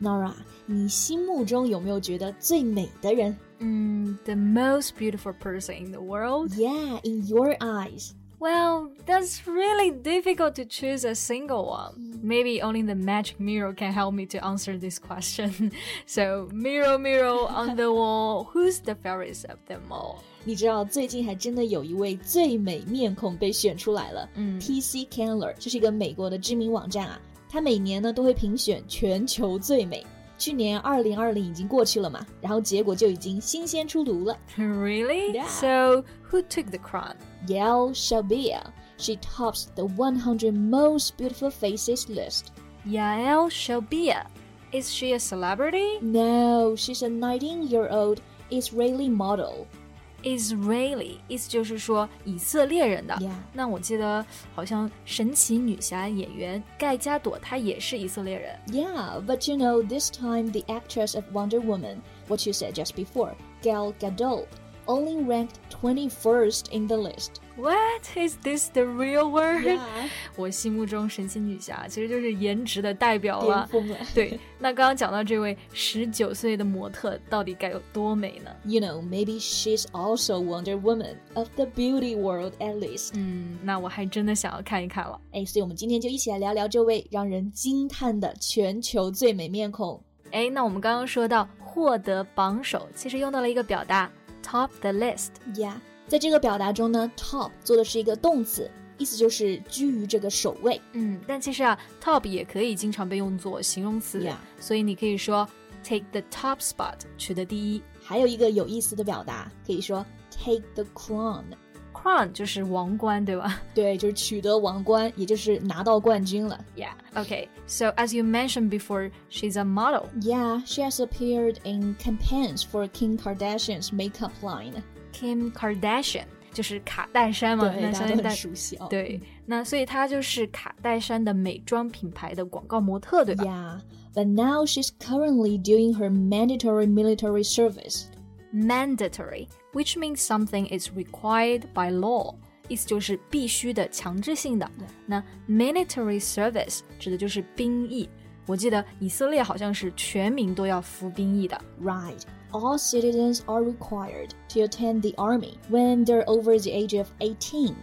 Norah，你心目中有没有觉得最美的人？嗯，the most beautiful person in the world. Yeah, in your eyes. Well, that's really difficult to choose a single one. Mm. Maybe only the magic mirror can help me to answer this question. so, mirror, mirror on the wall, who's the fairest of them all? 你知道最近还真的有一位最美面孔被选出来了，嗯，T.C. Candler，这是一个美国的知名网站啊，它每年呢都会评选全球最美。去年二零二零已经过去了嘛，然后结果就已经新鲜出炉了。Really? Yeah. So who took the crown? Yael Shelbia. She tops the 100 most beautiful faces list. Yael Shelbia. Is she a celebrity? No, she's a 19 year old Israeli model. Israeli 意思就是说以色列人的。 Yeah. 那我记得好像神奇女侠演员盖加朵她也是以色列人。 Yeah, but you know, this time the actress of Wonder Woman, what you said just before, Gal Gadot, only ranked 21st in the list. What is this the real world？、Yeah. 我心目中神奇女侠其实就是颜值的代表了。巅峰了。对，那刚刚讲到这位十九岁的模特到底该有多美呢？You know, maybe she's also Wonder Woman of the beauty world at least. 嗯，那我还真的想要看一看了。哎，所以我们今天就一起来聊聊这位让人惊叹的全球最美面孔。哎，那我们刚刚说到获得榜首，其实用到了一个表达 top the list。Yeah，在这个表达中呢，top 做的是一个动词，意思就是居于这个首位。嗯，但其实啊，top 也可以经常被用作形容词 Yeah 所以你可以说 take the top spot，取得第一。还有一个有意思的表达，可以说 take the crown。 crown 就是王冠，对吧对，就是取得王冠，也就是拿到冠军了。 ？Yeah. Okay. So as you mentioned before, she's a model. Yeah, she has appeared in campaigns for Kim Kardashian's makeup line. Kim Kardashian 就是卡戴珊嘛，对，大家都那相信大很熟悉哦。对，那所以她就是卡戴珊的美妆品牌的广告模特，对吧 Yeah, but now she's currently doing her mandatory military service. mandatory, which means something is required by law，意思就是必须的、强制性的。那 military service 指的就是兵役。 我记得以色列好像是全民都要服兵役的。Right. All citizens are required to attend the army when they're over the age of 18.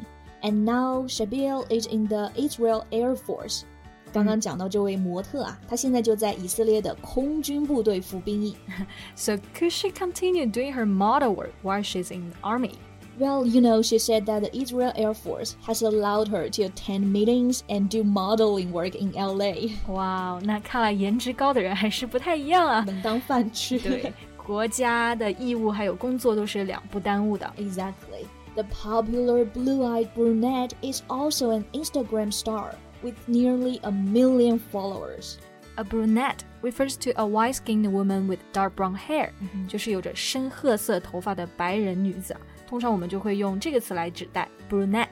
And now Shelbia is in the Israel Air Force. so could she continue doing her model work while she's in the army? Well, you know, she said that the Israel Air Force has allowed her to attend meetings and do modeling work in LA. 哇，那看来颜值高的人还是不太一样啊。能当饭吃。对，国家的义务还有工作都是两不耽误的。 Exactly. The popular blue-eyed brunette is also an Instagram star with nearly a million followers. A brunette refers to a white-skinned woman with dark brown hair，、就是有着深褐色头发的白人女子啊。 通常我们就会用这个词来指代 brunette。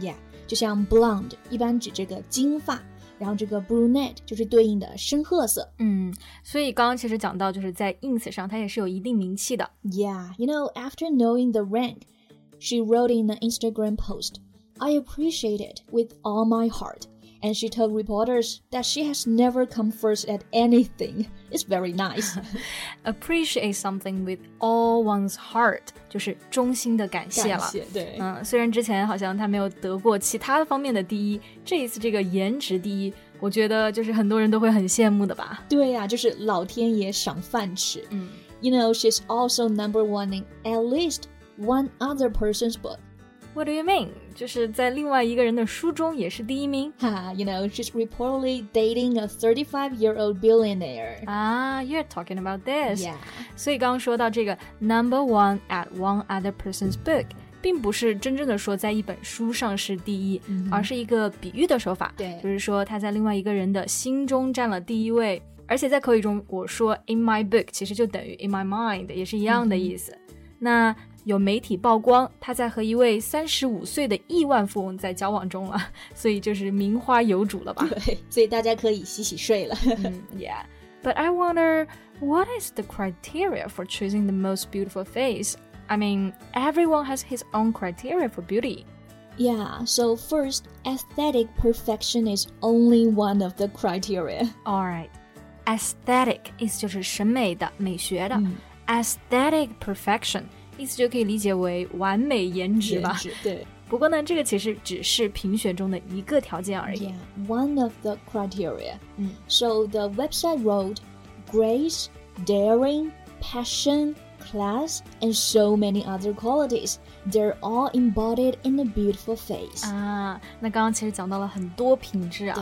Yeah，就像 blonde 一般指这个金发，然后这个 brunette 就是对应的深褐色。嗯，所以刚刚其实讲到，就是在 ins 上，它也是有一定名气的。 Yeah, you know, after knowing the rank, she wrote in an Instagram post, I appreciate it with all my heart. And she told reporters that she has never come first at anything. It's very nice. Appreciate something with all one's heart，就是衷心的感谢了。对嗯，虽然之前好像他没有得过其他方面的第一，这一次这个颜值第一，我觉得就是很多人都会很羡慕的吧。对呀、就是老天爷赏饭吃。嗯 You know, she's also number one in at least one other person's book. ，What do you mean？就是在另外一个人的书中也是第一名 Ha, you know, she's reportedly dating a 35-year-old billionaire. 啊？You're talking about this？ Yeah. 所以刚刚说到这个 number one at one other person's book，并不是真正的说在一本书上是第一，而是一个比喻的手法。对就是说他在另外一个人的心中占了第一位。 而且在口语中，我说 in my book 其实就等于 in my mind，也是一样的意思。那 有媒体曝光他在和一位三十五岁的亿万富翁在交往中了，所以就是名花有主了吧？对，所以大家可以洗洗睡了。嗯，Yeah. But I wonder what is the criteria for choosing the most beautiful face? I mean, everyone has his own criteria for beauty. Yeah, so first, aesthetic perfection is only one of the criteria. Alright, aesthetic 意思就是审美的、美学的。嗯 Aesthetic perfection 意思就可以理解为完美颜值吧。对不过呢，这个其实只是评选中的一个条件而已。 Yeah, one of the criteria. 嗯 So the website wrote grace, daring, passion, class, and so many other qualities. They're all embodied in a beautiful face. 啊，那刚刚其实讲到了很多品质啊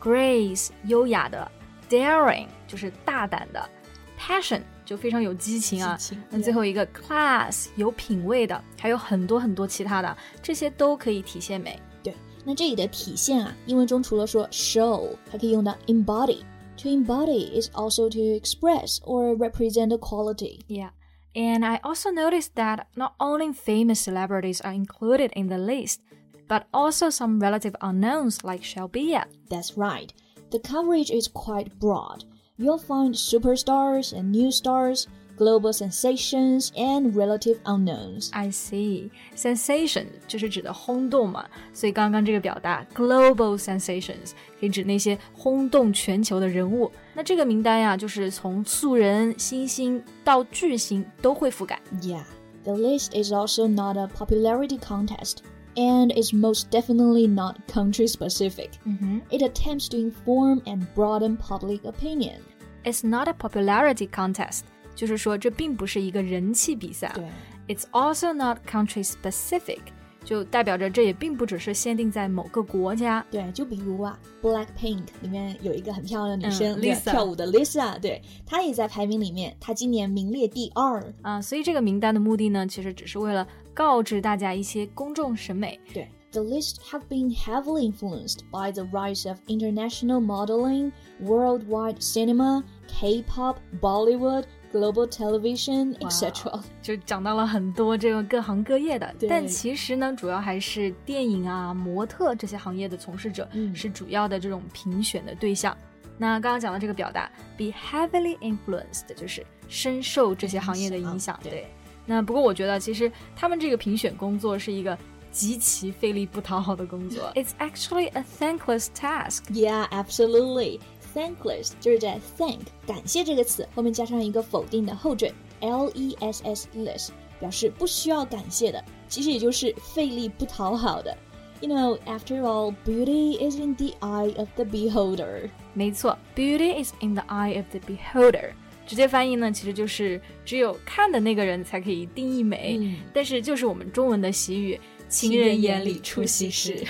对，grace 优雅的，daring 就是大胆的，passion 就非常有激情啊！那最后一个 class 有品味的，还有很多很多其他的，这些都可以体现美。对，那这里的体现啊，英文中除了说 show，还可以用到 embody。To embody is also to express or represent a quality. Yeah. And I also noticed that not only famous celebrities are included in the list, but also some relative unknowns like Shelbia. That's right. The coverage is quite broad You'll find superstars and new stars, global sensations, and relative unknowns. I see. Sensation 就是指的轰动嘛，所以刚刚这个表达 global sensations 可以指那些轰动全球的人物。那这个名单呀，就是从素人、新星到巨星都会覆盖。 Yeah, the list is also not a popularity contest, and is most definitely not country specific. 嗯哼 It attempts to inform and broaden public opinion. ，It's not a popularity contest，就是说这并不是一个人气比赛啊。It's also not country specific，就代表着这也并不只是限定在某个国家。对，就比如啊，Blackpink 里面有一个很漂亮的女生，嗯对 Lisa 跳舞的 Lisa，对，她也在排名里面，她今年名列第二。啊，所以这个名单的目的呢，其实只是为了 告知大家一些公众审美。对，The list have been heavily influenced by the rise of international modeling, worldwide cinema, K-pop, Bollywood, global television, etc. 就讲到了很多这个各行各业的，对但其实呢，主要还是电影啊、模特这些行业的从事者、嗯是主要的这种评选的对象。那刚刚讲的这个表达，be heavily influenced，就是深受这些行业的影响。对对。那不过我觉得，其实他们这个评选工作是一个极其费力不讨好的工作。It's actually a thankless task. Yeah, absolutely. Thankless 就是在 thank 感谢这个词后面加上一个否定的后缀 l e s s less，表示不需要感谢的，其实也就是费力不讨好的。You know, after all, beauty is in the eye of the beholder. 没错，beauty is in the eye of the beholder。 直接翻译呢，其实就是只有看的那个人才可以定义美。嗯但是就是我们中文的习语，情人眼里出西施。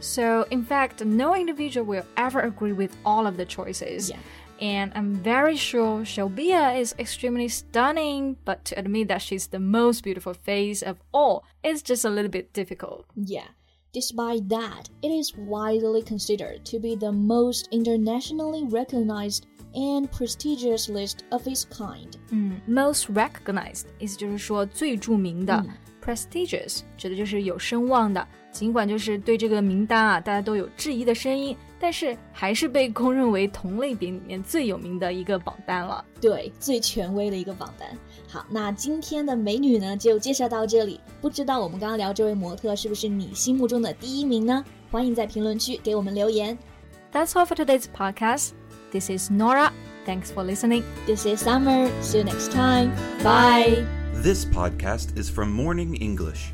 So in fact, no individual will ever agree with all of the choices. Yeah. And I'm very sure Shelbia is extremely stunning, but to admit that she's the most beautiful face of all is just a little bit difficult. Yeah. Despite that, it is widely considered to be the most internationally recognized and prestigious list of its kind. 嗯，most recognized 意思就是说最着名的、嗯 prestigious 指的就是有声望的。尽管就是对这个名单啊，大家都有质疑的声音，但是还是被公认为同类别里面最有名的一个榜单了。对，最权威的一个榜单。好，那今天的美女呢，就介绍到这里。不知道我们刚刚聊这位模特是不是你心目中的第一名呢？欢迎在评论区给我们留言。 That's all for today's podcast. This is Norah. Thanks for listening. This is Summer. See you next time. Bye. This podcast is from Morning English.